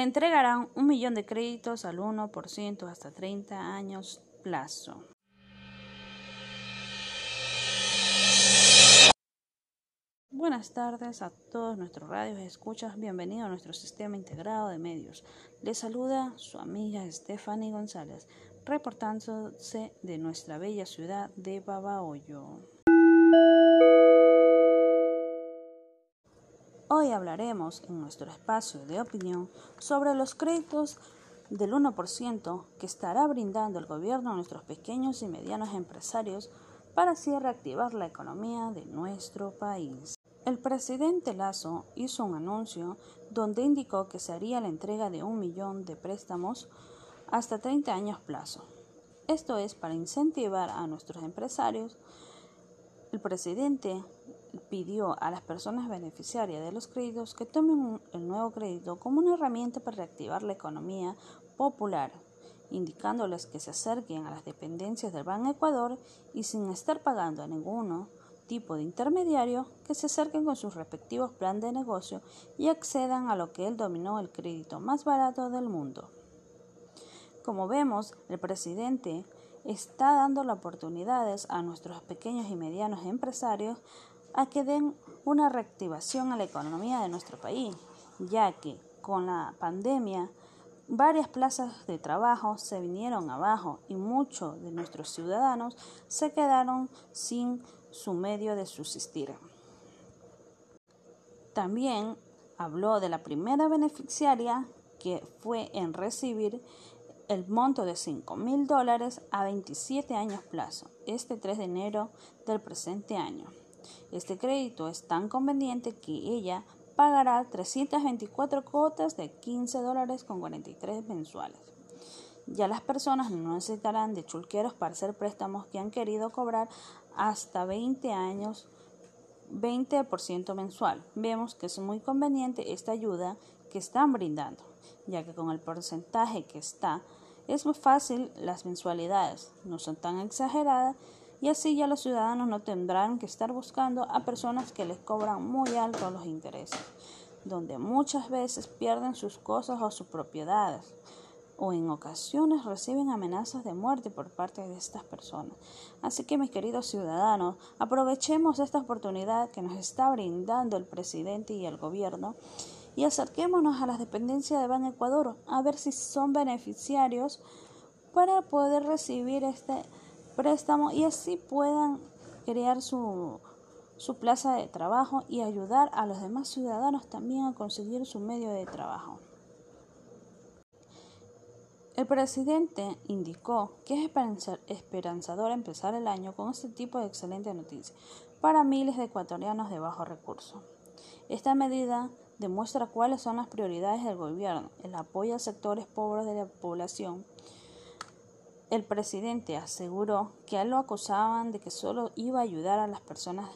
entregarán un millón de créditos al 1% hasta 30 años plazo. Buenas tardes a todos nuestros radios escuchas. Bienvenido a nuestro sistema integrado de medios. Les saluda su amiga Stephanie González, reportándose de nuestra bella ciudad de Babahoyo. Hoy hablaremos en nuestro espacio de opinión sobre los créditos del 1% que estará brindando el gobierno a nuestros pequeños y medianos empresarios para así reactivar la economía de nuestro país. El presidente Lazo hizo un anuncio donde indicó que se haría la entrega de un millón de préstamos hasta 30 años plazo. Esto es para incentivar a nuestros empresarios. El presidente pidió a las personas beneficiarias de los créditos que tomen el nuevo crédito como una herramienta para reactivar la economía popular, indicándoles que se acerquen a las dependencias del Banco Ecuador y sin estar pagando a ninguno tipo de intermediario que se acerquen con sus respectivos planes de negocio y accedan a lo que él dominó el crédito más barato del mundo. Como vemos, el presidente está dando las oportunidades a nuestros pequeños y medianos empresarios a que den una reactivación a la economía de nuestro país, ya que con la pandemia varias plazas de trabajo se vinieron abajo y muchos de nuestros ciudadanos se quedaron sin su medio de subsistir. También habló de la primera beneficiaria que fue en recibir el monto de 5 mil dólares a 27 años plazo, este 3 de enero del presente año. Este crédito es tan conveniente que ella pagará 324 cuotas de 15 dólares con 43 mensuales. Ya las personas no necesitarán de chulqueros para hacer préstamos que han querido cobrar hasta 20 años 20% mensual. Vemos que es muy conveniente esta ayuda que están brindando, ya que con el porcentaje que está es muy fácil las mensualidades, no son tan exageradas y así ya los ciudadanos no tendrán que estar buscando a personas que les cobran muy alto los intereses, donde muchas veces pierden sus cosas o sus propiedades o en ocasiones reciben amenazas de muerte por parte de estas personas. Así que mis queridos ciudadanos, aprovechemos esta oportunidad que nos está brindando el presidente y el gobierno y acerquémonos a las dependencias de Ban Ecuador a ver si son beneficiarios para poder recibir este préstamo y así puedan crear su, su plaza de trabajo y ayudar a los demás ciudadanos también a conseguir su medio de trabajo. El presidente indicó que es esperanzador empezar el año con este tipo de excelente noticia para miles de ecuatorianos de bajo recurso. Esta medida demuestra cuáles son las prioridades del gobierno, el apoyo a sectores pobres de la población. El presidente aseguró que lo acusaban de que solo iba a ayudar a las personas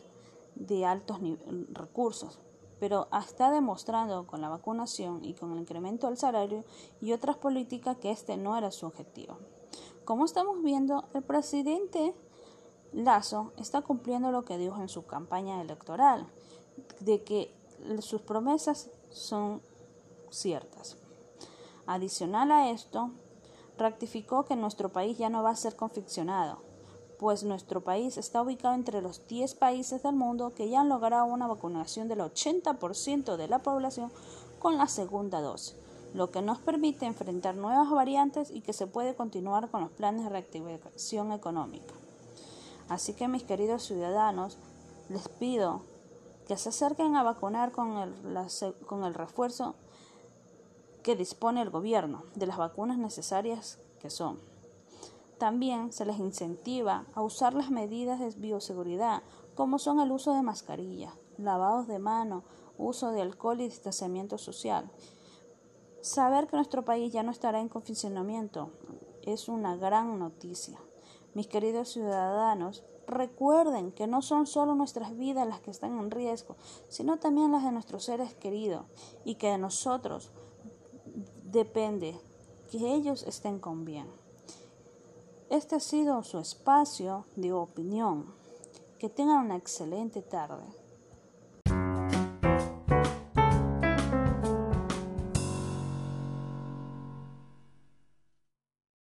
de altos recursos, pero está demostrando con la vacunación y con el incremento del salario y otras políticas que este no era su objetivo. Como estamos viendo, el presidente Lazo está cumpliendo lo que dijo en su campaña electoral, de que sus promesas son ciertas. Adicional a esto, ratificó que nuestro país ya no va a ser confeccionado, pues nuestro país está ubicado entre los 10 países del mundo que ya han logrado una vacunación del 80% de la población con la segunda dosis, lo que nos permite enfrentar nuevas variantes y que se puede continuar con los planes de reactivación económica. Así que mis queridos ciudadanos, les pido que se acerquen a vacunar con el, con el refuerzo que dispone el gobierno de las vacunas necesarias que son también se les incentiva a usar las medidas de bioseguridad, como son el uso de mascarilla, lavados de mano, uso de alcohol y distanciamiento social. Saber que nuestro país ya no estará en confinamiento es una gran noticia. Mis queridos ciudadanos, recuerden que no son solo nuestras vidas las que están en riesgo, sino también las de nuestros seres queridos y que de nosotros depende que ellos estén con bien. Este ha sido su espacio de opinión. Que tengan una excelente tarde.